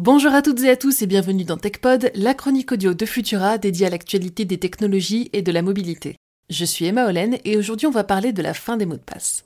Bonjour à toutes et à tous et bienvenue dans TechPod, la chronique audio de Futura dédiée à l'actualité des technologies et de la mobilité. Je suis Emma Hollen et aujourd'hui on va parler de la fin des mots de passe.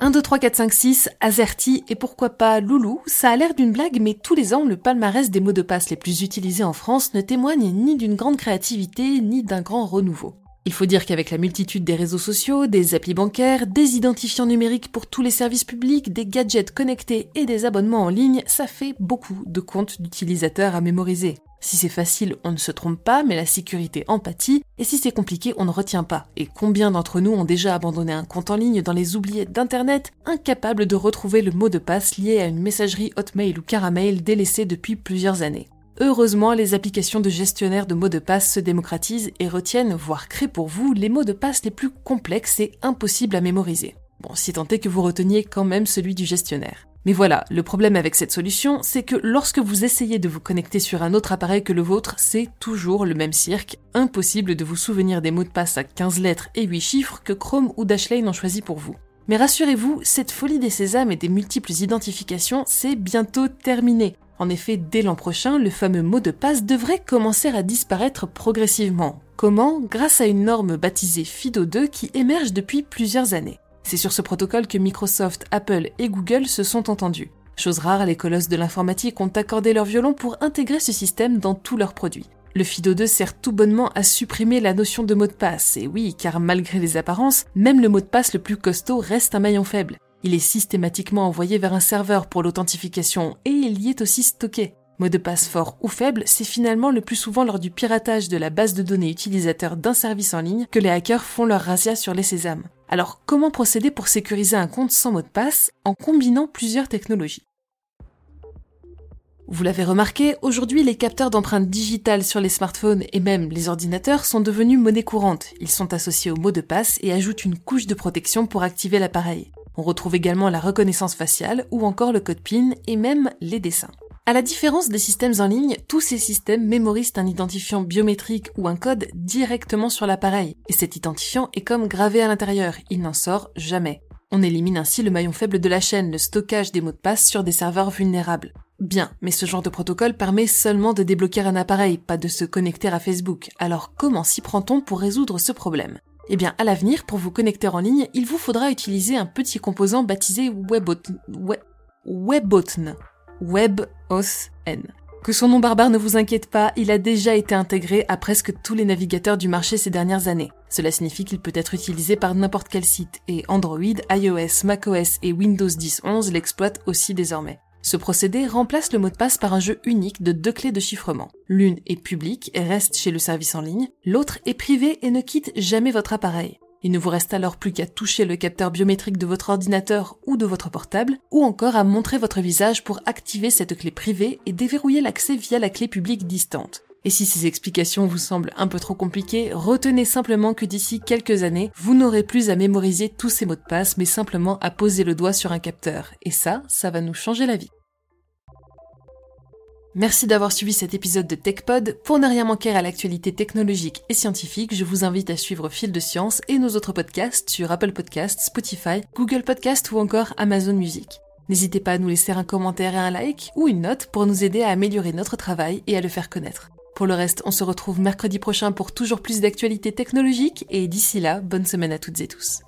1, 2, 3, 4, 5, 6, Azerty et pourquoi pas Loulou, ça a l'air d'une blague mais tous les ans le palmarès des mots de passe les plus utilisés en France ne témoigne ni d'une grande créativité ni d'un grand renouveau. Il faut dire qu'avec la multitude des réseaux sociaux, des applis bancaires, des identifiants numériques pour tous les services publics, des gadgets connectés et des abonnements en ligne, ça fait beaucoup de comptes d'utilisateurs à mémoriser. Si c'est facile, on ne se trompe pas, mais la sécurité empathie, et si c'est compliqué, on ne retient pas. Et combien d'entre nous ont déjà abandonné un compte en ligne dans les oubliettes d'Internet, incapables de retrouver le mot de passe lié à une messagerie Hotmail ou Caramel délaissée depuis plusieurs années? Heureusement, les applications de gestionnaire de mots de passe se démocratisent et retiennent, voire créent pour vous, les mots de passe les plus complexes et impossibles à mémoriser. Bon, si tant est que vous reteniez quand même celui du gestionnaire. Mais voilà, le problème avec cette solution, c'est que lorsque vous essayez de vous connecter sur un autre appareil que le vôtre, c'est toujours le même cirque. Impossible de vous souvenir des mots de passe à 15 lettres et 8 chiffres que Chrome ou Dashlane ont choisi pour vous. Mais rassurez-vous, cette folie des sésames et des multiples identifications, c'est bientôt terminé. En effet, dès l'an prochain, le fameux mot de passe devrait commencer à disparaître progressivement. Comment? Grâce à une norme baptisée FIDO2 qui émerge depuis plusieurs années. C'est sur ce protocole que Microsoft, Apple et Google se sont entendus. Chose rare, les colosses de l'informatique ont accordé leur violon pour intégrer ce système dans tous leurs produits. Le FIDO2 sert tout bonnement à supprimer la notion de mot de passe, et oui, car malgré les apparences, même le mot de passe le plus costaud reste un maillon faible. Il est systématiquement envoyé vers un serveur pour l'authentification et il y est aussi stocké. Mot de passe fort ou faible, c'est finalement le plus souvent lors du piratage de la base de données utilisateur d'un service en ligne que les hackers font leur razzia sur les sésames. Alors comment procéder pour sécuriser un compte sans mot de passe en combinant plusieurs technologies? Vous l'avez remarqué, aujourd'hui les capteurs d'empreintes digitales sur les smartphones et même les ordinateurs sont devenus monnaie courante. Ils sont associés au mot de passe et ajoutent une couche de protection pour activer l'appareil. On retrouve également la reconnaissance faciale ou encore le code PIN et même les dessins. À la différence des systèmes en ligne, tous ces systèmes mémorisent un identifiant biométrique ou un code directement sur l'appareil, et cet identifiant est comme gravé à l'intérieur, il n'en sort jamais. On élimine ainsi le maillon faible de la chaîne, le stockage des mots de passe sur des serveurs vulnérables. Bien, mais ce genre de protocole permet seulement de débloquer un appareil, pas de se connecter à Facebook. Alors comment s'y prend-on pour résoudre ce problème? Eh bien, à l'avenir, pour vous connecter en ligne, il vous faudra utiliser un petit composant baptisé WebOthn. WebOthn. WebOthn. Que son nom barbare ne vous inquiète pas, il a déjà été intégré à presque tous les navigateurs du marché ces dernières années. Cela signifie qu'il peut être utilisé par n'importe quel site, et Android, iOS, macOS et Windows 10.11 l'exploitent aussi désormais. Ce procédé remplace le mot de passe par un jeu unique de deux clés de chiffrement. L'une est publique et reste chez le service en ligne, l'autre est privée et ne quitte jamais votre appareil. Il ne vous reste alors plus qu'à toucher le capteur biométrique de votre ordinateur ou de votre portable, ou encore à montrer votre visage pour activer cette clé privée et déverrouiller l'accès via la clé publique distante. Et si ces explications vous semblent un peu trop compliquées, retenez simplement que d'ici quelques années, vous n'aurez plus à mémoriser tous ces mots de passe, mais simplement à poser le doigt sur un capteur. Et ça, ça va nous changer la vie. Merci d'avoir suivi cet épisode de TechPod. Pour ne rien manquer à l'actualité technologique et scientifique, je vous invite à suivre Fil de Science et nos autres podcasts sur Apple Podcasts, Spotify, Google Podcasts ou encore Amazon Music. N'hésitez pas à nous laisser un commentaire et un like ou une note pour nous aider à améliorer notre travail et à le faire connaître. Pour le reste, on se retrouve mercredi prochain pour toujours plus d'actualités technologiques et d'ici là, bonne semaine à toutes et tous.